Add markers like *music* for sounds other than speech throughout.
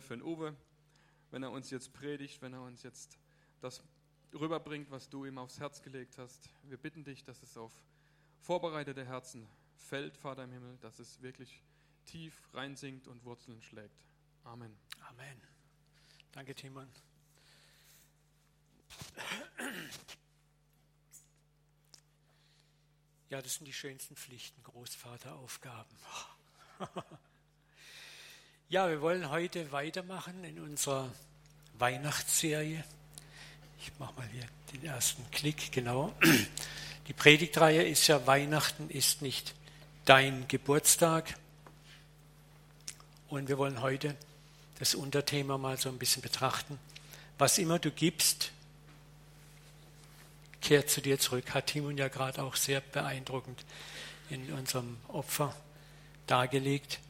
für den Uwe, wenn er uns jetzt predigt, wenn er uns jetzt das rüberbringt, was du ihm aufs Herz gelegt hast. Wir bitten dich, dass es auf vorbereitete Herzen fällt, Vater im Himmel, dass es wirklich tief reinsinkt und Wurzeln schlägt. Amen. Amen. Danke, Timon. Ja, das sind die schönsten Pflichten, Großvateraufgaben. *laughs* Ja, wir wollen heute weitermachen in unserer Weihnachtsserie. Ich mache mal hier den ersten Klick, genau. Die Predigtreihe ist ja Weihnachten ist nicht dein Geburtstag. Und wir wollen heute das Unterthema mal so ein bisschen betrachten. Was immer du gibst, kehrt zu dir zurück. Hat Timon ja gerade auch sehr beeindruckend in unserem Opfer dargelegt.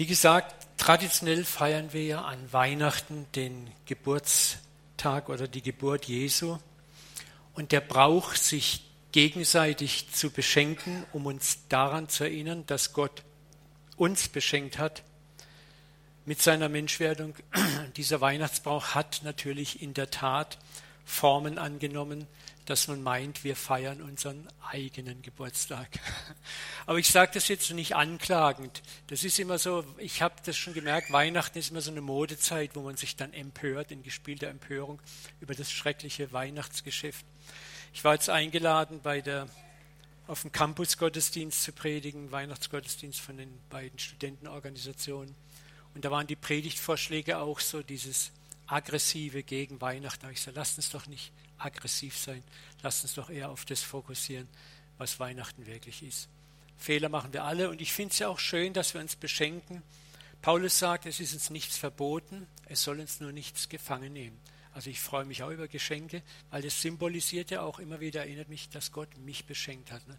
Wie gesagt, traditionell feiern wir ja an Weihnachten den Geburtstag oder die Geburt Jesu. Und der Brauch, sich gegenseitig zu beschenken, um uns daran zu erinnern, dass Gott uns beschenkt hat mit seiner Menschwerdung. *clears throat* Dieser Weihnachtsbrauch hat natürlich in der Tat Formen angenommen, dass man meint, wir feiern unseren eigenen Geburtstag. *laughs* Aber ich sage das jetzt nicht anklagend. Das ist immer so, ich habe das schon gemerkt, Weihnachten ist immer so eine Modezeit, wo man sich dann empört, in gespielter Empörung über das schreckliche Weihnachtsgeschäft. Ich war jetzt eingeladen, bei der, auf dem Campus Gottesdienst zu predigen, Weihnachtsgottesdienst von den beiden Studentenorganisationen. Und da waren die Predigtvorschläge auch so dieses aggressive gegen Weihnachten. Da habe ich gesagt, lasst uns doch nicht aggressiv sein. Lasst uns doch eher auf das fokussieren, was Weihnachten wirklich ist. Fehler machen wir alle und ich finde es ja auch schön, dass wir uns beschenken. Paulus sagt, es ist uns nichts verboten, es soll uns nur nichts gefangen nehmen. Also ich freue mich auch über Geschenke, weil das symbolisiert ja auch immer wieder, erinnert mich, dass Gott mich beschenkt hat. Ne?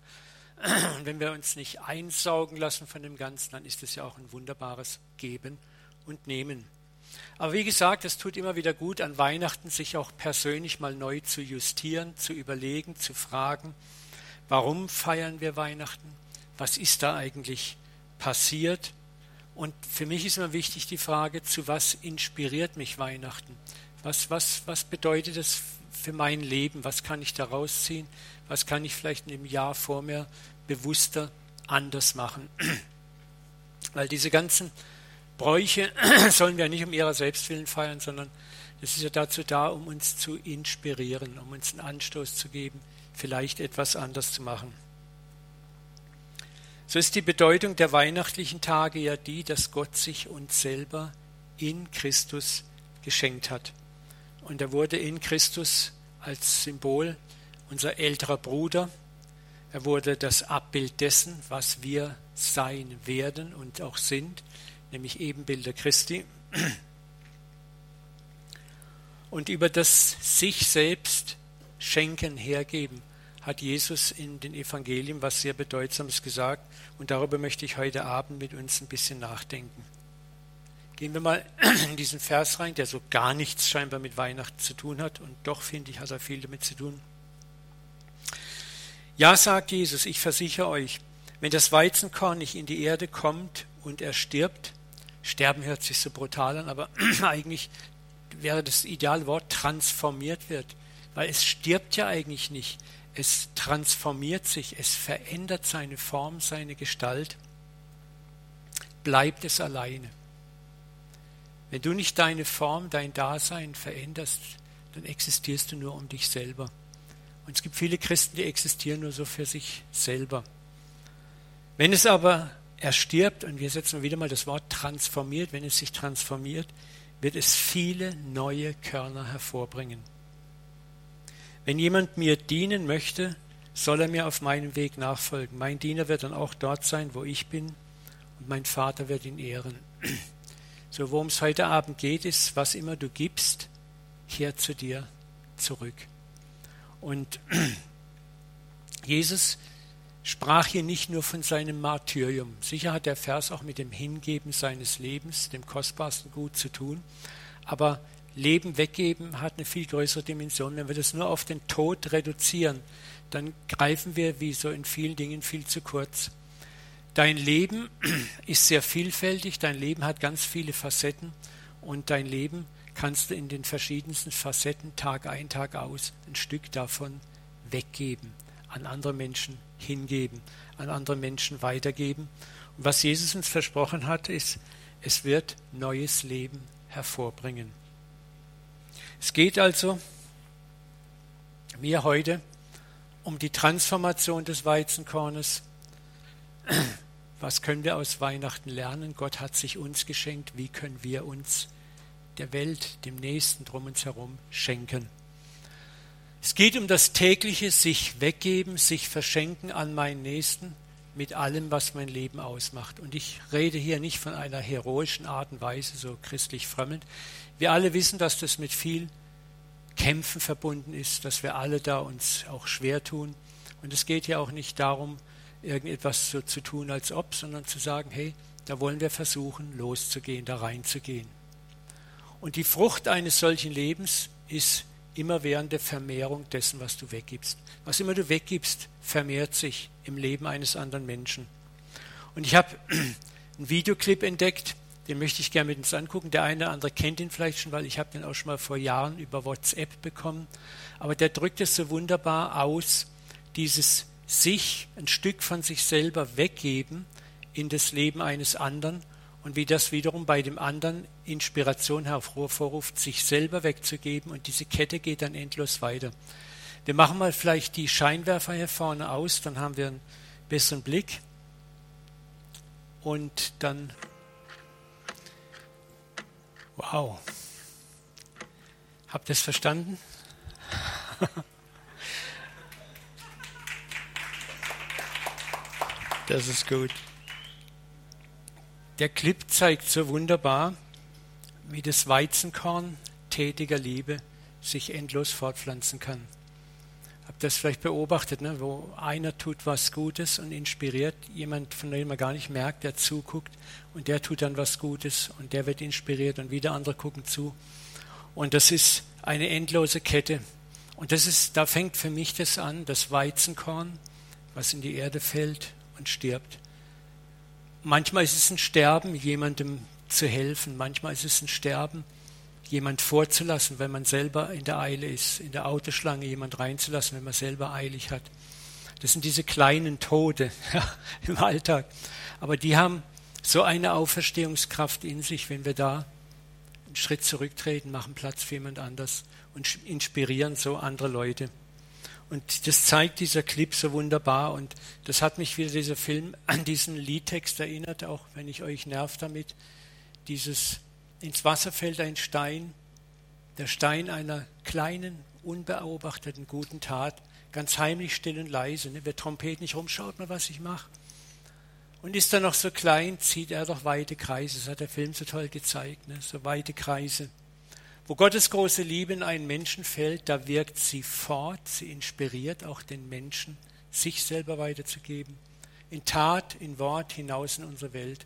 *clears throat* Und wenn wir uns nicht einsaugen lassen von dem Ganzen, dann ist es ja auch ein wunderbares Geben und Nehmen. Aber wie gesagt, es tut immer wieder gut, an Weihnachten sich auch persönlich mal neu zu justieren, zu überlegen, zu fragen, warum feiern wir Weihnachten? Was ist da eigentlich passiert? Und für mich ist immer wichtig die Frage, zu was inspiriert mich Weihnachten? Was, was, was bedeutet es für mein Leben? Was kann ich daraus ziehen? Was kann ich vielleicht in dem Jahr vor mir bewusster anders machen? *clears throat* Weil diese ganzen Bräuche *clears throat* sollen wir nicht um ihrer selbst willen feiern, sondern es ist ja dazu da, um uns zu inspirieren, um uns einen Anstoß zu geben, vielleicht etwas anders zu machen. So ist die Bedeutung der weihnachtlichen Tage ja die, dass Gott sich uns selber in Christus geschenkt hat. Und er wurde in Christus als Symbol unser älterer Bruder. Er wurde das Abbild dessen, was wir sein werden und auch sind nämlich Ebenbilder Christi. Und über das sich selbst schenken, hergeben, hat Jesus in den Evangelien was sehr Bedeutsames gesagt. Und darüber möchte ich heute Abend mit uns ein bisschen nachdenken. Gehen wir mal *clears throat* in diesen Vers rein, der so gar nichts scheinbar mit Weihnachten zu tun hat. Und doch finde ich, hat er viel damit zu tun. Ja, sagt Jesus, ich versichere euch, wenn das Weizenkorn nicht in die Erde kommt und er stirbt, Sterben hört sich so brutal an, aber *clears throat* eigentlich wäre das ideale Wort transformiert wird, weil es stirbt ja eigentlich nicht. Es transformiert sich, es verändert seine Form, seine Gestalt. Bleibt es alleine. Wenn du nicht deine Form, dein Dasein veränderst, dann existierst du nur um dich selber. Und es gibt viele Christen, die existieren nur so für sich selber. Wenn es aber er stirbt und wir setzen wieder mal das Wort transformiert. Wenn es sich transformiert, wird es viele neue Körner hervorbringen. Wenn jemand mir dienen möchte, soll er mir auf meinem Weg nachfolgen. Mein Diener wird dann auch dort sein, wo ich bin, und mein Vater wird ihn ehren. *clears throat* So, worum es heute Abend geht, ist, was immer du gibst, kehr zu dir zurück. Und *clears throat* Jesus sprach hier nicht nur von seinem Martyrium. Sicher hat der Vers auch mit dem Hingeben seines Lebens, dem kostbarsten Gut zu tun. Aber Leben weggeben hat eine viel größere Dimension. Wenn wir das nur auf den Tod reduzieren, dann greifen wir, wie so in vielen Dingen, viel zu kurz. Dein Leben *clears throat* ist sehr vielfältig, dein Leben hat ganz viele Facetten und dein Leben kannst du in den verschiedensten Facetten Tag ein, Tag aus ein Stück davon weggeben, an andere Menschen hingeben, an andere Menschen weitergeben. Und was Jesus uns versprochen hat, ist, es wird neues Leben hervorbringen. Es geht also mir heute um die Transformation des Weizenkornes was können wir aus Weihnachten lernen? Gott hat sich uns geschenkt. Wie können wir uns der Welt, dem Nächsten drum uns herum schenken? Es geht um das tägliche sich weggeben, sich verschenken an meinen Nächsten mit allem, was mein Leben ausmacht. Und ich rede hier nicht von einer heroischen Art und Weise, so christlich frömmelnd. Wir alle wissen, dass das mit viel Kämpfen verbunden ist, dass wir alle da uns auch schwer tun. Und es geht ja auch nicht darum, irgendetwas so zu tun, als ob, sondern zu sagen, hey, da wollen wir versuchen, loszugehen, da reinzugehen. Und die Frucht eines solchen Lebens ist immer während der Vermehrung dessen, was du weggibst. Was immer du weggibst, vermehrt sich im Leben eines anderen Menschen. Und ich habe *clears throat* einen Videoclip entdeckt, den möchte ich gerne mit uns angucken. Der eine oder andere kennt ihn vielleicht schon, weil ich habe den auch schon mal vor Jahren über WhatsApp bekommen. Aber der drückt es so wunderbar aus, dieses sich ein Stück von sich selber weggeben in das Leben eines anderen und wie das wiederum bei dem anderen Inspiration hervorruft, sich selber wegzugeben und diese Kette geht dann endlos weiter. Wir machen mal vielleicht die Scheinwerfer hier vorne aus, dann haben wir einen besseren Blick und dann wow. Habt ihr es verstanden? *laughs* Das ist gut. Der Clip zeigt so wunderbar, wie das Weizenkorn tätiger Liebe sich endlos fortpflanzen kann. Habt das vielleicht beobachtet, ne? wo einer tut was Gutes und inspiriert jemand, von dem man gar nicht merkt, der zuguckt und der tut dann was Gutes und der wird inspiriert und wieder andere gucken zu. Und das ist eine endlose Kette. Und das ist, da fängt für mich das an, das Weizenkorn, was in die Erde fällt und stirbt. Manchmal ist es ein Sterben, jemandem zu helfen. Manchmal ist es ein Sterben, jemand vorzulassen, wenn man selber in der Eile ist, in der Autoschlange jemand reinzulassen, wenn man selber eilig hat. Das sind diese kleinen Tode *laughs* im Alltag. Aber die haben so eine Auferstehungskraft in sich, wenn wir da einen Schritt zurücktreten, machen Platz für jemand anders und inspirieren so andere Leute. Und das zeigt dieser Clip so wunderbar. Und das hat mich wieder dieser Film an diesen Liedtext erinnert, auch wenn ich euch nerv damit. Dieses ins Wasser fällt ein Stein, der Stein einer kleinen, unbeobachteten guten Tat, ganz heimlich, still und leise. Ne? Wir trompeten nicht rum, schaut mal, was ich mache. Und ist er noch so klein, zieht er doch weite Kreise. Das hat der Film so toll gezeigt, ne? so weite Kreise. Wo Gottes große Liebe in einen Menschen fällt, da wirkt sie fort, sie inspiriert auch den Menschen, sich selber weiterzugeben. In Tat, in Wort hinaus in unsere Welt.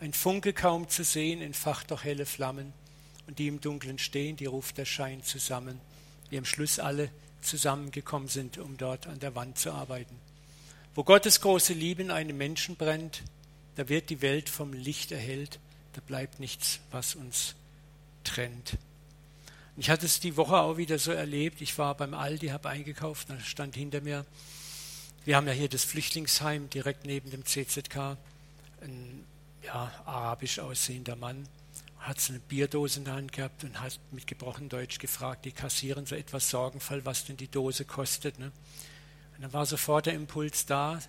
Ein Funke kaum zu sehen, entfacht doch helle Flammen. Und die im Dunkeln stehen, die ruft der Schein zusammen, wie am Schluss alle zusammengekommen sind, um dort an der Wand zu arbeiten. Wo Gottes große Liebe in einem Menschen brennt, da wird die Welt vom Licht erhellt, da bleibt nichts, was uns trennt. Ich hatte es die Woche auch wieder so erlebt. Ich war beim Aldi, habe eingekauft, da stand hinter mir, wir haben ja hier das Flüchtlingsheim direkt neben dem CZK, ein ja, arabisch aussehender Mann, hat so eine Bierdose in der Hand gehabt und hat mit gebrochenem Deutsch gefragt, die kassieren so etwas Sorgenfall, was denn die Dose kostet. Ne? Und dann war sofort der Impuls da,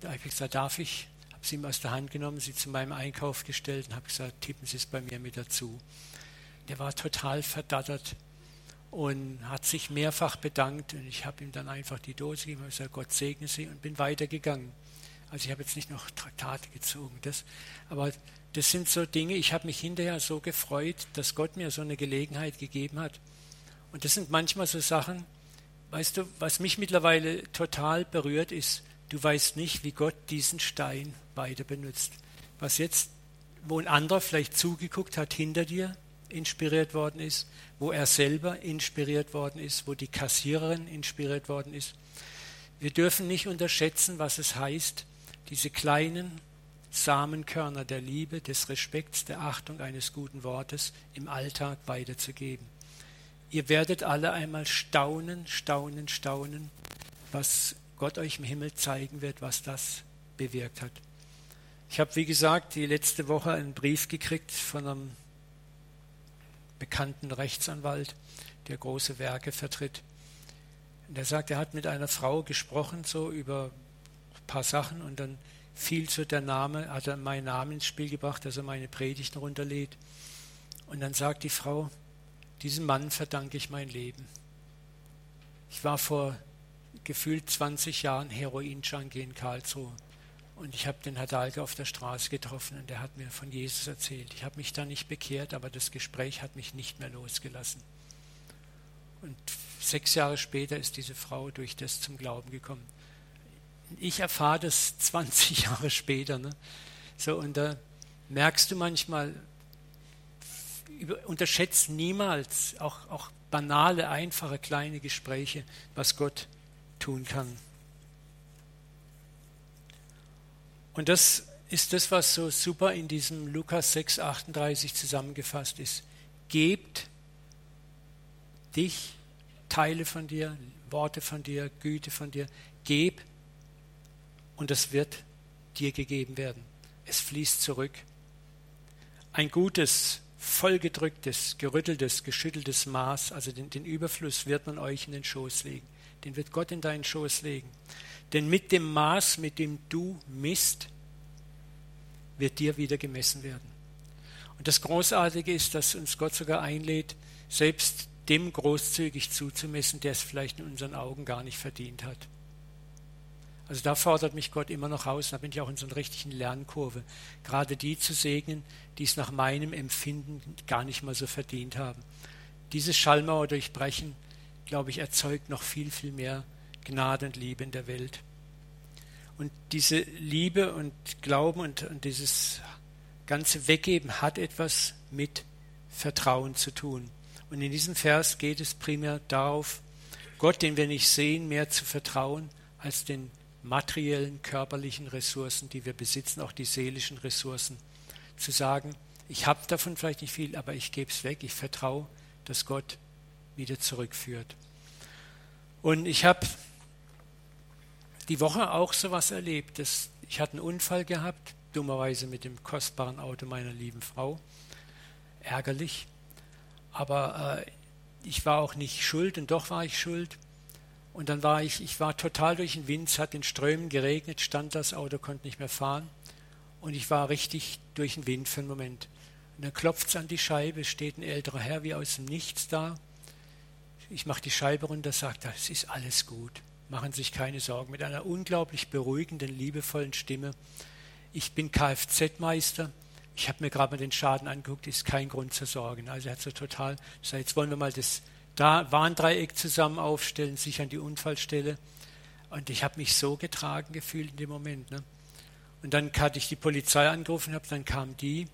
da habe ich gesagt, darf ich? Habe sie ihm aus der Hand genommen, sie zu meinem Einkauf gestellt und habe gesagt, tippen Sie es bei mir mit dazu der war total verdattert und hat sich mehrfach bedankt. Und ich habe ihm dann einfach die Dose gegeben und gesagt, Gott segne sie und bin weitergegangen. Also ich habe jetzt nicht noch Traktate gezogen, das, aber das sind so Dinge, ich habe mich hinterher so gefreut, dass Gott mir so eine Gelegenheit gegeben hat. Und das sind manchmal so Sachen, weißt du, was mich mittlerweile total berührt ist, du weißt nicht, wie Gott diesen Stein weiter benutzt. Was jetzt, wo ein anderer vielleicht zugeguckt hat hinter dir, inspiriert worden ist, wo er selber inspiriert worden ist, wo die Kassiererin inspiriert worden ist. Wir dürfen nicht unterschätzen, was es heißt, diese kleinen, Samenkörner der Liebe, des Respekts, der Achtung eines guten Wortes im Alltag weiterzugeben. Ihr werdet alle einmal staunen, staunen, staunen, was Gott euch im Himmel zeigen wird, was das bewirkt hat. Ich habe, wie gesagt, die letzte Woche einen Brief gekriegt von einem bekannten Rechtsanwalt, der große Werke vertritt. Und er sagt, er hat mit einer Frau gesprochen, so über ein paar Sachen, und dann fiel so der Name, hat er meinen Namen ins Spiel gebracht, dass er meine Predigten runterlädt. Und dann sagt die Frau, diesem Mann verdanke ich mein Leben. Ich war vor gefühlt 20 Jahren Heroin-Junkie in Karlsruhe. Und ich habe den Herr Dahlke auf der Straße getroffen und er hat mir von Jesus erzählt. Ich habe mich da nicht bekehrt, aber das Gespräch hat mich nicht mehr losgelassen. Und sechs Jahre später ist diese Frau durch das zum Glauben gekommen. Ich erfahre das *laughs* 20 Jahre später. Ne? So, und da merkst du manchmal, unterschätzt niemals auch, auch banale, einfache, kleine Gespräche, was Gott tun kann. Und das ist das, was so super in diesem Lukas 6, 38 zusammengefasst ist. Gebt dich, Teile von dir, Worte von dir, Güte von dir, geb und es wird dir gegeben werden. Es fließt zurück. Ein gutes, vollgedrücktes, gerütteltes, geschütteltes Maß, also den, den Überfluss wird man euch in den Schoß legen. Den wird Gott in deinen Schoß legen. Denn mit dem Maß, mit dem du misst, wird dir wieder gemessen werden. Und das Großartige ist, dass uns Gott sogar einlädt, selbst dem großzügig zuzumessen, der es vielleicht in unseren Augen gar nicht verdient hat. Also da fordert mich Gott immer noch aus, da bin ich auch in so einer richtigen Lernkurve, gerade die zu segnen, die es nach meinem Empfinden gar nicht mal so verdient haben. Diese Schallmauer durchbrechen, glaube ich, erzeugt noch viel, viel mehr Gnade und Liebe in der Welt. Und diese Liebe und Glauben und, und dieses ganze Weggeben hat etwas mit Vertrauen zu tun. Und in diesem Vers geht es primär darauf, Gott, den wir nicht sehen, mehr zu vertrauen als den materiellen, körperlichen Ressourcen, die wir besitzen, auch die seelischen Ressourcen. Zu sagen, ich habe davon vielleicht nicht viel, aber ich gebe es weg, ich vertraue, dass Gott wieder zurückführt. Und ich habe die Woche auch sowas erlebt. Das, ich hatte einen Unfall gehabt, dummerweise mit dem kostbaren Auto meiner lieben Frau. Ärgerlich. Aber äh, ich war auch nicht schuld und doch war ich schuld. Und dann war ich, ich war total durch den Wind, es hat in Strömen geregnet, stand das Auto, konnte nicht mehr fahren. Und ich war richtig durch den Wind für einen Moment. Und dann klopft es an die Scheibe, steht ein älterer Herr wie aus dem Nichts da. Ich mache die Scheibe runter, sagt er, es ist alles gut machen Sie sich keine Sorgen, mit einer unglaublich beruhigenden, liebevollen Stimme. Ich bin Kfz-Meister. Ich habe mir gerade mal den Schaden angeguckt, ist kein Grund zur Sorge. Also er hat so total gesagt, jetzt wollen wir mal das Warndreieck zusammen aufstellen, sich an die Unfallstelle. Und ich habe mich so getragen gefühlt in dem Moment. Ne? Und dann hatte ich die Polizei angerufen, hab, dann kamen die,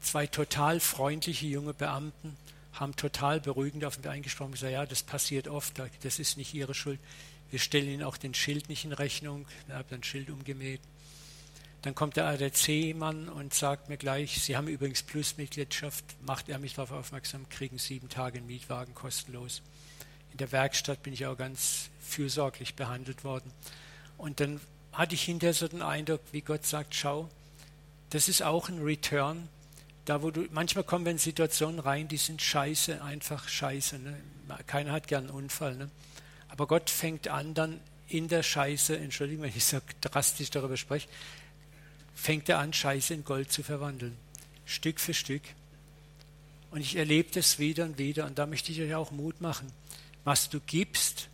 zwei total freundliche junge Beamten, haben total beruhigend auf mich eingesprochen und gesagt, ja, das passiert oft, das ist nicht ihre Schuld. Wir stellen Ihnen auch den Schild nicht in Rechnung. Ich habe ein Schild umgemäht. Dann kommt der ADC-Mann und sagt mir gleich, Sie haben übrigens Plusmitgliedschaft, macht er mich darauf aufmerksam, kriegen sieben Tage einen Mietwagen kostenlos. In der Werkstatt bin ich auch ganz fürsorglich behandelt worden. Und dann hatte ich hinterher so den Eindruck, wie Gott sagt, schau, das ist auch ein Return. Da wo du, manchmal kommen wir in Situationen rein, die sind scheiße, einfach scheiße. Ne? Keiner hat gern einen Unfall. Ne? Aber Gott fängt an, dann in der Scheiße, Entschuldigung, wenn ich so drastisch darüber spreche, fängt er an, Scheiße in Gold zu verwandeln. Stück für Stück. Und ich erlebe das wieder und wieder. Und da möchte ich euch auch Mut machen. Was du gibst,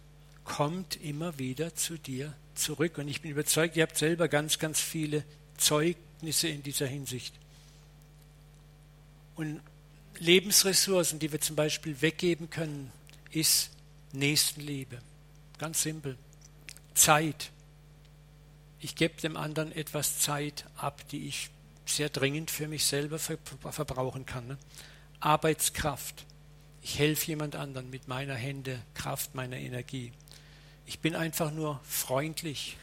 kommt immer wieder zu dir zurück. Und ich bin überzeugt, ihr habt selber ganz, ganz viele Zeugnisse in dieser Hinsicht. Und Lebensressourcen, die wir zum Beispiel weggeben können, ist Nächstenliebe. Ganz simpel. Zeit. Ich gebe dem anderen etwas Zeit ab, die ich sehr dringend für mich selber verbrauchen kann. Ne? Arbeitskraft. Ich helfe jemand anderen mit meiner Hände, Kraft, meiner Energie. Ich bin einfach nur freundlich,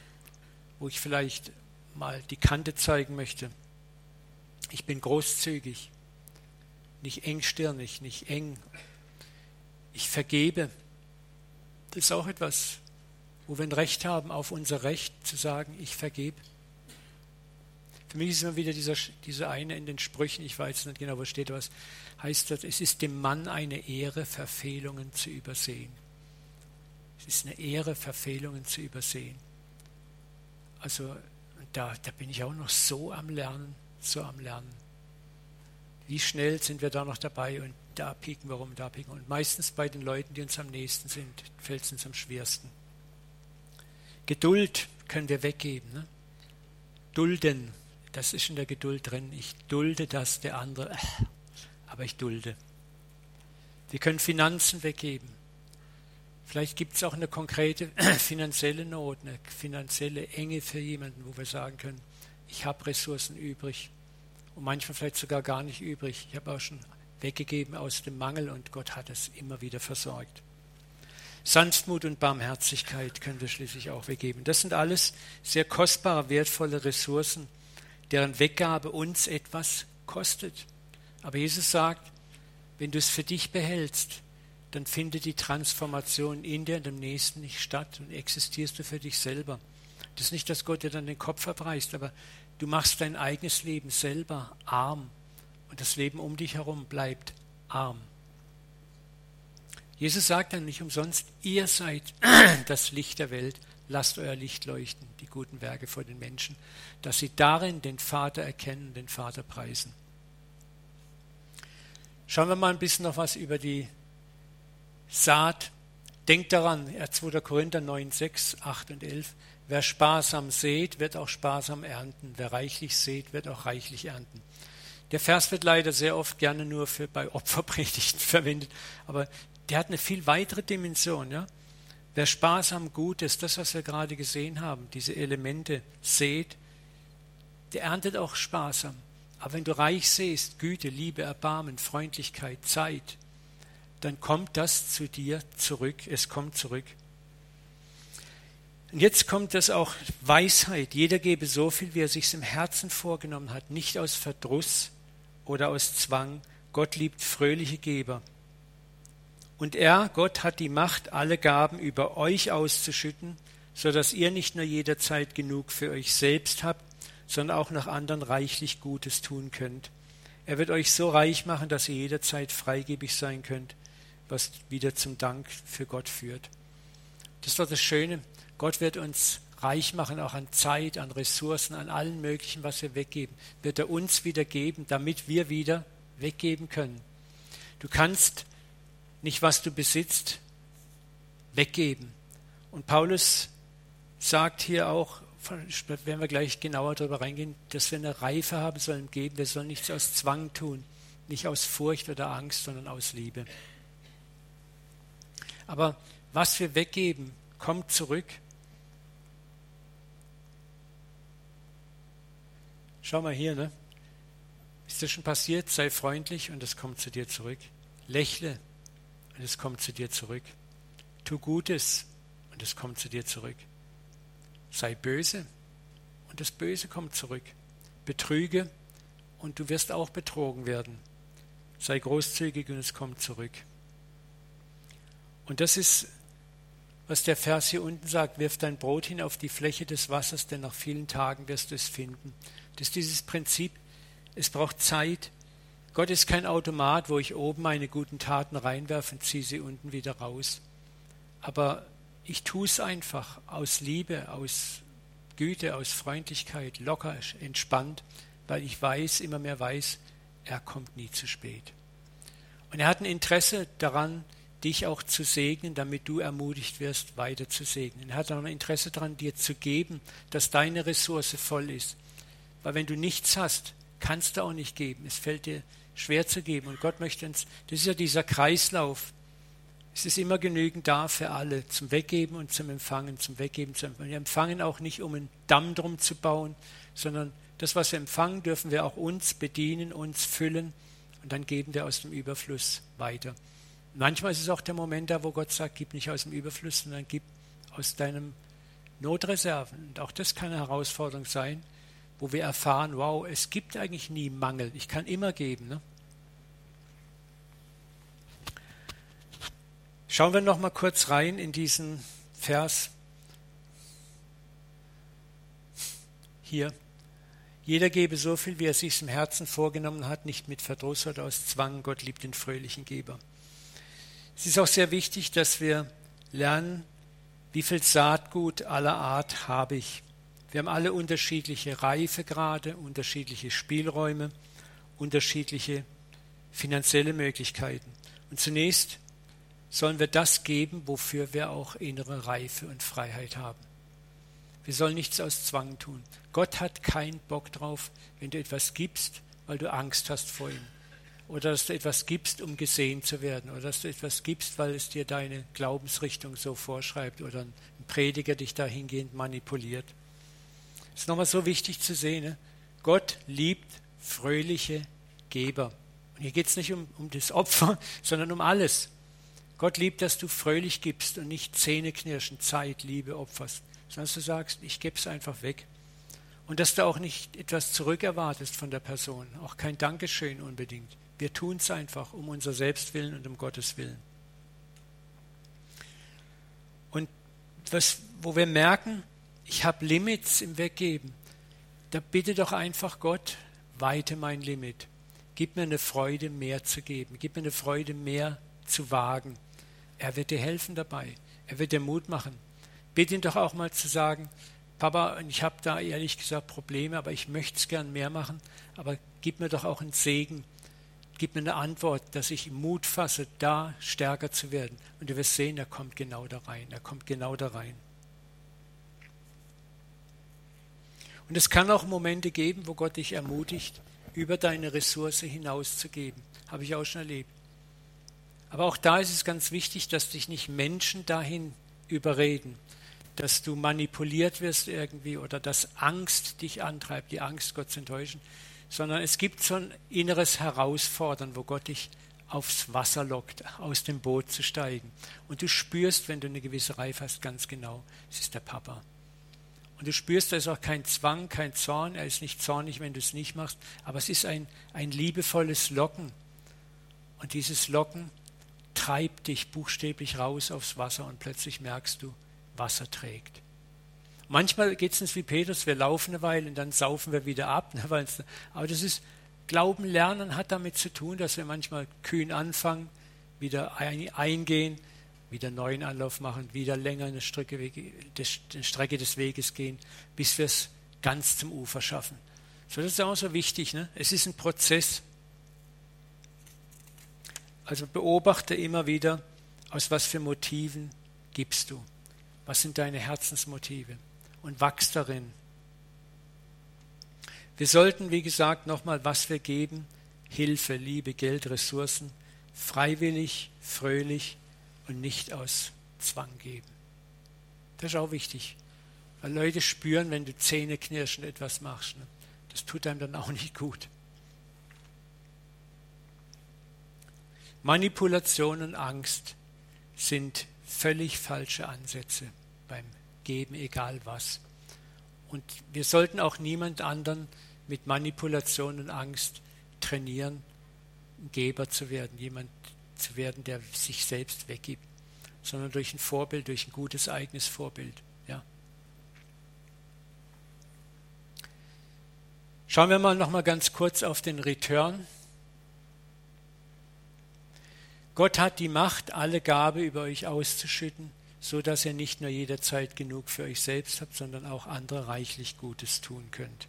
wo ich vielleicht mal die Kante zeigen möchte. Ich bin großzügig, nicht engstirnig, nicht eng. Ich vergebe. Das ist auch etwas, wo wir ein Recht haben, auf unser Recht zu sagen, ich vergebe. Für mich ist immer wieder dieser, dieser eine in den Sprüchen, ich weiß nicht genau, wo steht was, heißt das, es ist dem Mann eine Ehre, Verfehlungen zu übersehen. Es ist eine Ehre, Verfehlungen zu übersehen. Also da, da bin ich auch noch so am Lernen, so am Lernen. Wie schnell sind wir da noch dabei und da pieken wir rum, da pieken wir. Und meistens bei den Leuten, die uns am nächsten sind, fällt es uns am schwersten. Geduld können wir weggeben. Ne? Dulden, das ist in der Geduld drin. Ich dulde das, der andere, äh, aber ich dulde. Wir können Finanzen weggeben. Vielleicht gibt es auch eine konkrete *clears throat* finanzielle Not, eine finanzielle Enge für jemanden, wo wir sagen können, ich habe Ressourcen übrig und manchmal vielleicht sogar gar nicht übrig. Ich habe auch schon weggegeben aus dem Mangel und Gott hat es immer wieder versorgt. Sanftmut und Barmherzigkeit können wir schließlich auch weggeben. Das sind alles sehr kostbare, wertvolle Ressourcen, deren Weggabe uns etwas kostet. Aber Jesus sagt, wenn du es für dich behältst, dann findet die Transformation in dir und dem Nächsten nicht statt und existierst du für dich selber. Das ist nicht, dass Gott dir dann den Kopf abreißt, aber du machst dein eigenes Leben selber arm und das Leben um dich herum bleibt arm. Jesus sagt dann nicht umsonst, ihr seid *clears throat* das Licht der Welt, lasst euer Licht leuchten, die guten Werke vor den Menschen, dass sie darin den Vater erkennen, den Vater preisen. Schauen wir mal ein bisschen noch was über die Saat. Denkt daran, 2. Korinther 9, 6, 8 und 11. Wer sparsam sät, wird auch sparsam ernten. Wer reichlich sät, wird auch reichlich ernten. Der Vers wird leider sehr oft gerne nur für bei Opferpredigten *laughs* verwendet, aber der hat eine viel weitere Dimension. Ja? Wer sparsam gut ist, das, was wir gerade gesehen haben, diese Elemente sät, der erntet auch sparsam. Aber wenn du reich säst, Güte, Liebe, Erbarmen, Freundlichkeit, Zeit, dann kommt das zu dir zurück. Es kommt zurück. Und jetzt kommt das auch Weisheit. Jeder gebe so viel, wie er sich im Herzen vorgenommen hat, nicht aus Verdruss oder aus Zwang. Gott liebt fröhliche Geber. Und er, Gott, hat die Macht, alle Gaben über euch auszuschütten, so dass ihr nicht nur jederzeit genug für euch selbst habt, sondern auch nach anderen reichlich Gutes tun könnt. Er wird euch so reich machen, dass ihr jederzeit freigebig sein könnt, was wieder zum Dank für Gott führt. Das ist doch das Schöne. Gott wird uns reich machen, auch an Zeit, an Ressourcen, an allen möglichen, was wir weggeben. Wird er uns wieder geben, damit wir wieder weggeben können. Du kannst nicht, was du besitzt, weggeben. Und Paulus sagt hier auch, werden wir gleich genauer darüber reingehen, dass wir eine Reife haben sollen geben. Wir sollen nichts aus Zwang tun, nicht aus Furcht oder Angst, sondern aus Liebe. Aber was wir weggeben, kommt zurück. Schau mal hier, ne? Ist das schon passiert? Sei freundlich und es kommt zu dir zurück. Lächle und es kommt zu dir zurück. Tu Gutes und es kommt zu dir zurück. Sei böse und das Böse kommt zurück. Betrüge und du wirst auch betrogen werden. Sei großzügig und es kommt zurück. Und das ist, was der Vers hier unten sagt, wirf dein Brot hin auf die Fläche des Wassers, denn nach vielen Tagen wirst du es finden. Das ist dieses Prinzip, es braucht Zeit. Gott ist kein Automat, wo ich oben meine guten Taten reinwerfe und ziehe sie unten wieder raus. Aber ich tue es einfach aus Liebe, aus Güte, aus Freundlichkeit, locker, entspannt, weil ich weiß, immer mehr weiß, er kommt nie zu spät. Und er hat ein Interesse daran, dich auch zu segnen, damit du ermutigt wirst, weiter zu segnen. Er hat auch ein Interesse daran, dir zu geben, dass deine Ressource voll ist. Weil wenn du nichts hast, kannst du auch nicht geben. Es fällt dir schwer zu geben. Und Gott möchte uns, das ist ja dieser Kreislauf, es ist immer genügend da für alle, zum Weggeben und zum Empfangen, zum Weggeben, zum Empfangen. Wir empfangen auch nicht, um einen Damm drum zu bauen, sondern das, was wir empfangen, dürfen wir auch uns bedienen, uns füllen und dann geben wir aus dem Überfluss weiter. Manchmal ist es auch der Moment da, wo Gott sagt, gib nicht aus dem Überfluss, sondern gib aus deinem Notreserven. Und auch das kann eine Herausforderung sein, wo wir erfahren, wow, es gibt eigentlich nie Mangel, ich kann immer geben. Ne? Schauen wir noch mal kurz rein in diesen Vers hier. Jeder gebe so viel, wie er sich im Herzen vorgenommen hat, nicht mit Verdruss oder aus Zwang. Gott liebt den fröhlichen Geber. Es ist auch sehr wichtig, dass wir lernen, wie viel Saatgut aller Art habe ich. Wir haben alle unterschiedliche Reifegrade, unterschiedliche Spielräume, unterschiedliche finanzielle Möglichkeiten. Und zunächst sollen wir das geben, wofür wir auch innere Reife und Freiheit haben. Wir sollen nichts aus Zwang tun. Gott hat keinen Bock drauf, wenn du etwas gibst, weil du Angst hast vor ihm. Oder dass du etwas gibst, um gesehen zu werden. Oder dass du etwas gibst, weil es dir deine Glaubensrichtung so vorschreibt. Oder ein Prediger dich dahingehend manipuliert. Es ist nochmal so wichtig zu sehen. Ne? Gott liebt fröhliche Geber. Und hier geht es nicht um, um das Opfer, *laughs* sondern um alles. Gott liebt, dass du fröhlich gibst und nicht Zähneknirschen, Zeit, Liebe opferst, sondern dass du sagst, ich gebe es einfach weg. Und dass du auch nicht etwas zurückerwartest von der Person, auch kein Dankeschön unbedingt. Wir tun es einfach um unser Selbstwillen und um Gottes Willen. Und was, wo wir merken, ich habe Limits im Weggeben, da bitte doch einfach Gott, weite mein Limit. Gib mir eine Freude, mehr zu geben. Gib mir eine Freude, mehr zu wagen. Er wird dir helfen dabei. Er wird dir Mut machen. Bitte ihn doch auch mal zu sagen, Papa, ich habe da ehrlich gesagt Probleme, aber ich möchte es gern mehr machen, aber gib mir doch auch einen Segen, gib mir eine Antwort, dass ich Mut fasse, da stärker zu werden. Und du wirst sehen, er kommt genau da rein, er kommt genau da rein. Und es kann auch Momente geben, wo Gott dich ermutigt, über deine Ressource hinauszugeben. Habe ich auch schon erlebt. Aber auch da ist es ganz wichtig, dass dich nicht Menschen dahin überreden, dass du manipuliert wirst irgendwie oder dass Angst dich antreibt, die Angst, Gott zu enttäuschen, sondern es gibt so ein inneres Herausfordern, wo Gott dich aufs Wasser lockt, aus dem Boot zu steigen. Und du spürst, wenn du eine gewisse Reife hast, ganz genau, es ist der Papa. Und du spürst, da ist auch kein Zwang, kein Zorn, er ist nicht zornig, wenn du es nicht machst, aber es ist ein, ein liebevolles Locken. Und dieses Locken treibt dich buchstäblich raus aufs Wasser und plötzlich merkst du, Wasser trägt. Manchmal geht es uns wie Petrus, wir laufen eine Weile und dann saufen wir wieder ab. Ne, aber das ist, Glauben lernen hat damit zu tun, dass wir manchmal kühn anfangen, wieder eingehen, wieder neuen Anlauf machen, wieder länger eine Strecke, eine Strecke des Weges gehen, bis wir es ganz zum Ufer schaffen. So, das ist auch so wichtig. Ne? Es ist ein Prozess. Also beobachte immer wieder, aus was für Motiven gibst du. Was sind deine Herzensmotive? Und wachs darin. Wir sollten, wie gesagt, nochmal, was wir geben, Hilfe, Liebe, Geld, Ressourcen, freiwillig, fröhlich und nicht aus Zwang geben. Das ist auch wichtig, weil Leute spüren, wenn du Zähne knirschen etwas machst. Ne? Das tut einem dann auch nicht gut. Manipulation und Angst sind völlig falsche Ansätze beim Geben, egal was. Und wir sollten auch niemand anderen mit Manipulation und Angst trainieren, ein Geber zu werden, jemand zu werden, der sich selbst weggibt, sondern durch ein Vorbild, durch ein gutes eigenes Vorbild. Ja. Schauen wir mal noch mal ganz kurz auf den Return. Gott hat die Macht, alle Gabe über euch auszuschütten, so dass ihr nicht nur jederzeit genug für euch selbst habt, sondern auch andere reichlich Gutes tun könnt.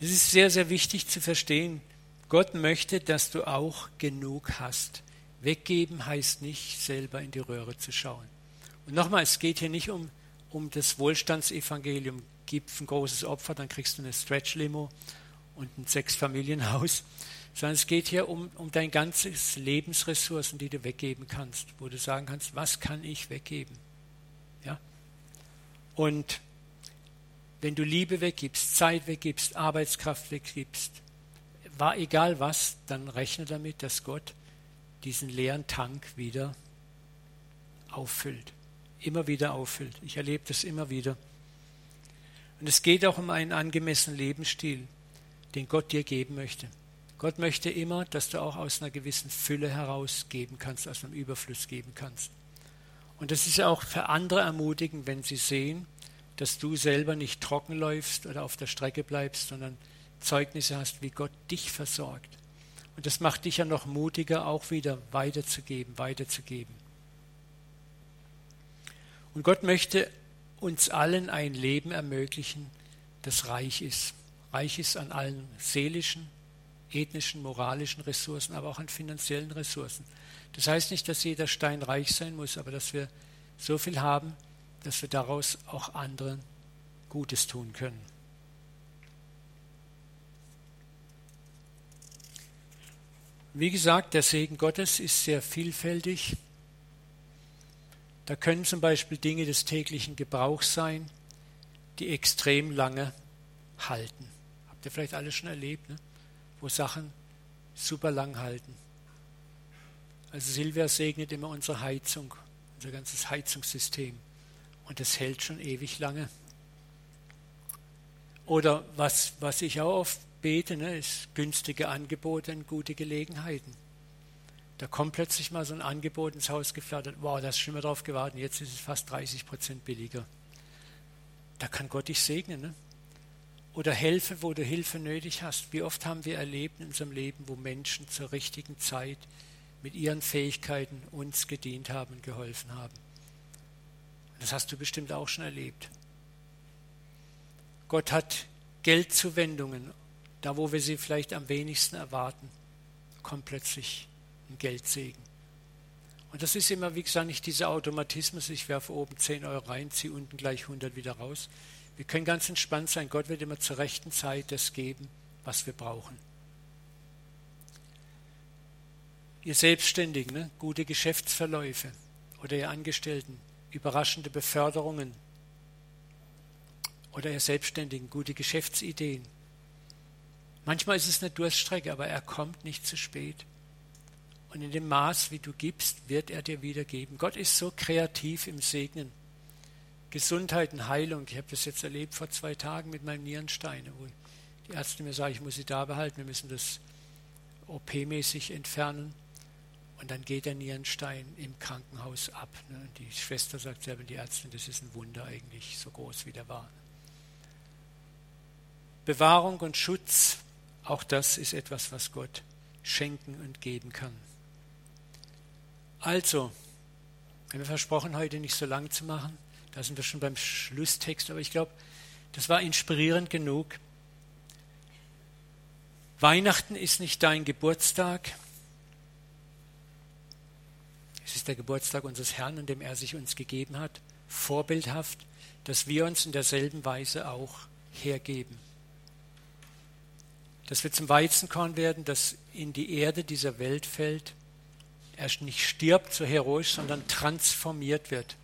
Es ist sehr, sehr wichtig zu verstehen, Gott möchte, dass du auch genug hast. Weggeben heißt nicht, selber in die Röhre zu schauen. Und nochmal, es geht hier nicht um, um das Wohlstandsevangelium. Gib ein großes Opfer, dann kriegst du eine Stretch-Limo und ein Sechsfamilienhaus sondern es geht hier um, um dein ganzes Lebensressourcen, die du weggeben kannst, wo du sagen kannst, was kann ich weggeben? Ja? Und wenn du Liebe weggibst, Zeit weggibst, Arbeitskraft weggibst, war egal was, dann rechne damit, dass Gott diesen leeren Tank wieder auffüllt. Immer wieder auffüllt. Ich erlebe das immer wieder. Und es geht auch um einen angemessenen Lebensstil, den Gott dir geben möchte. Gott möchte immer, dass du auch aus einer gewissen Fülle heraus geben kannst, aus einem Überfluss geben kannst. Und das ist ja auch für andere ermutigend, wenn sie sehen, dass du selber nicht trocken läufst oder auf der Strecke bleibst, sondern Zeugnisse hast, wie Gott dich versorgt. Und das macht dich ja noch mutiger, auch wieder weiterzugeben, weiterzugeben. Und Gott möchte uns allen ein Leben ermöglichen, das reich ist. Reich ist an allen seelischen, ethnischen, moralischen Ressourcen, aber auch an finanziellen Ressourcen. Das heißt nicht, dass jeder Stein reich sein muss, aber dass wir so viel haben, dass wir daraus auch anderen Gutes tun können. Wie gesagt, der Segen Gottes ist sehr vielfältig. Da können zum Beispiel Dinge des täglichen Gebrauchs sein, die extrem lange halten. Habt ihr vielleicht alle schon erlebt, ne? Wo Sachen super lang halten. Also Silvia segnet immer unsere Heizung, unser ganzes Heizungssystem. Und das hält schon ewig lange. Oder was, was ich auch oft bete, ne, ist günstige Angebote und gute Gelegenheiten. Da kommt plötzlich mal so ein Angebot ins Haus geflattert. Wow, da hast du schon mal drauf gewartet. Jetzt ist es fast 30 Prozent billiger. Da kann Gott dich segnen. Ne? Oder helfe, wo du Hilfe nötig hast. Wie oft haben wir erlebt in unserem Leben, wo Menschen zur richtigen Zeit mit ihren Fähigkeiten uns gedient haben und geholfen haben. Das hast du bestimmt auch schon erlebt. Gott hat Geldzuwendungen, da wo wir sie vielleicht am wenigsten erwarten, kommt plötzlich ein Geldsegen. Und das ist immer, wie gesagt, nicht dieser Automatismus, ich werfe oben 10 Euro rein, ziehe unten gleich 100 wieder raus. Wir können ganz entspannt sein. Gott wird immer zur rechten Zeit das geben, was wir brauchen. Ihr Selbstständigen, ne? gute Geschäftsverläufe oder ihr Angestellten, überraschende Beförderungen oder ihr Selbstständigen, gute Geschäftsideen. Manchmal ist es eine Durststrecke, aber er kommt nicht zu spät. Und in dem Maß, wie du gibst, wird er dir wieder geben. Gott ist so kreativ im Segnen. Gesundheit und Heilung. Ich habe das jetzt erlebt vor zwei Tagen mit meinem Nierenstein, wo die Ärzte mir sagen, ich muss sie da behalten, wir müssen das OP-mäßig entfernen. Und dann geht der Nierenstein im Krankenhaus ab. Ne? Die Schwester sagt selber, die Ärztin, das ist ein Wunder eigentlich, so groß wie der war. Bewahrung und Schutz, auch das ist etwas, was Gott schenken und geben kann. Also, wir haben versprochen, heute nicht so lang zu machen. Da sind wir schon beim Schlusstext, aber ich glaube, das war inspirierend genug. Weihnachten ist nicht dein Geburtstag, es ist der Geburtstag unseres Herrn, an dem er sich uns gegeben hat, vorbildhaft, dass wir uns in derselben Weise auch hergeben. Dass wir zum Weizenkorn werden, das in die Erde dieser Welt fällt, erst nicht stirbt so heroisch, sondern transformiert wird.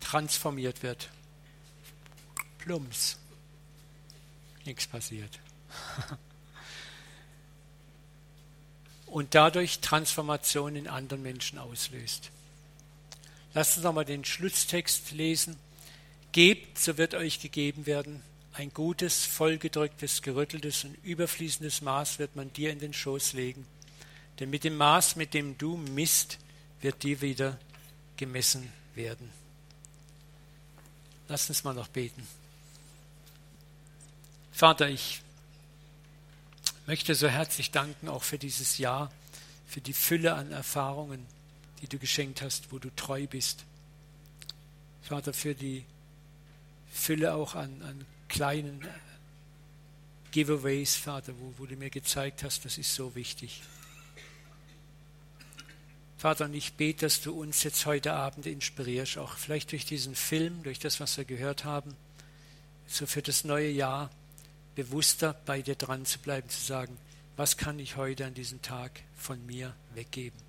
Transformiert wird. Plumps. Nichts passiert. *laughs* und dadurch Transformation in anderen Menschen auslöst. Lasst uns nochmal den Schlusstext lesen. Gebt, so wird euch gegeben werden. Ein gutes, vollgedrücktes, gerütteltes und überfließendes Maß wird man dir in den Schoß legen. Denn mit dem Maß, mit dem du misst, wird dir wieder gemessen werden. Lass uns mal noch beten. Vater, ich möchte so herzlich danken auch für dieses Jahr, für die Fülle an Erfahrungen, die du geschenkt hast, wo du treu bist. Vater, für die Fülle auch an, an kleinen Giveaways, Vater, wo, wo du mir gezeigt hast, das ist so wichtig. Vater, und ich bete, dass du uns jetzt heute Abend inspirierst, auch vielleicht durch diesen Film, durch das, was wir gehört haben, so für das neue Jahr bewusster bei dir dran zu bleiben, zu sagen, was kann ich heute an diesem Tag von mir weggeben?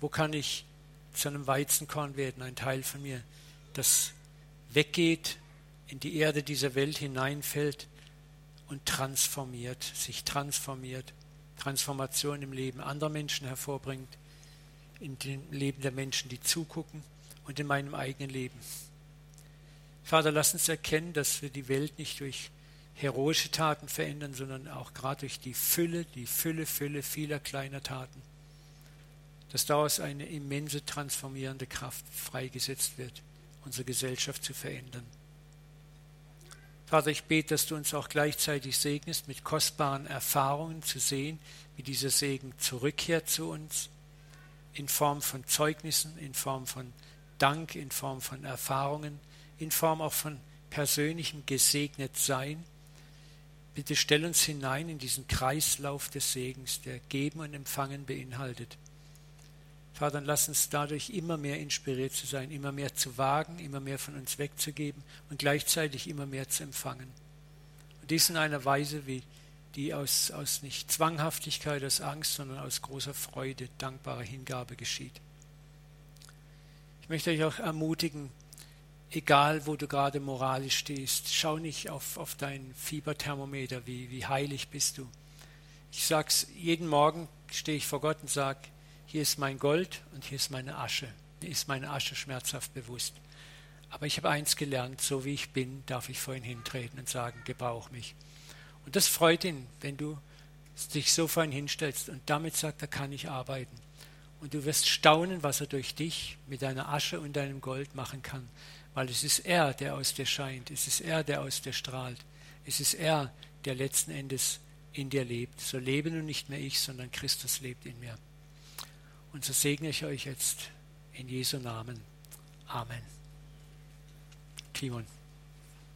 Wo kann ich zu einem Weizenkorn werden, ein Teil von mir, das weggeht, in die Erde dieser Welt hineinfällt und transformiert, sich transformiert, Transformation im Leben anderer Menschen hervorbringt, in dem Leben der Menschen, die zugucken und in meinem eigenen Leben. Vater, lass uns erkennen, dass wir die Welt nicht durch heroische Taten verändern, sondern auch gerade durch die Fülle, die Fülle, Fülle vieler kleiner Taten. Dass daraus eine immense transformierende Kraft freigesetzt wird, unsere Gesellschaft zu verändern. Vater, ich bete, dass du uns auch gleichzeitig segnest, mit kostbaren Erfahrungen zu sehen, wie dieser Segen zurückkehrt zu uns, in Form von Zeugnissen, in Form von Dank, in Form von Erfahrungen, in Form auch von persönlichem Gesegnetsein. Bitte stell uns hinein in diesen Kreislauf des Segens, der Geben und Empfangen beinhaltet. Vater, lass uns dadurch immer mehr inspiriert zu sein, immer mehr zu wagen, immer mehr von uns wegzugeben und gleichzeitig immer mehr zu empfangen. Und dies in einer Weise, wie die aus, aus nicht Zwanghaftigkeit, aus Angst, sondern aus großer Freude, dankbarer Hingabe geschieht. Ich möchte euch auch ermutigen, egal wo du gerade moralisch stehst, schau nicht auf, auf dein Fieberthermometer, wie, wie heilig bist du. Ich sag's jeden Morgen, stehe ich vor Gott und sage, hier ist mein Gold und hier ist meine Asche. Mir ist meine Asche schmerzhaft bewusst. Aber ich habe eins gelernt, so wie ich bin, darf ich vor ihn hintreten und sagen, gebrauch mich. Und das freut ihn, wenn du dich so ihn hinstellst und damit sagt, da kann ich arbeiten. Und du wirst staunen, was er durch dich mit deiner Asche und deinem Gold machen kann. Weil es ist er, der aus dir scheint. Es ist er, der aus dir strahlt. Es ist er, der letzten Endes in dir lebt. So lebe nun nicht mehr ich, sondern Christus lebt in mir. Und so segne ich euch jetzt in Jesu Namen. Amen. Timon.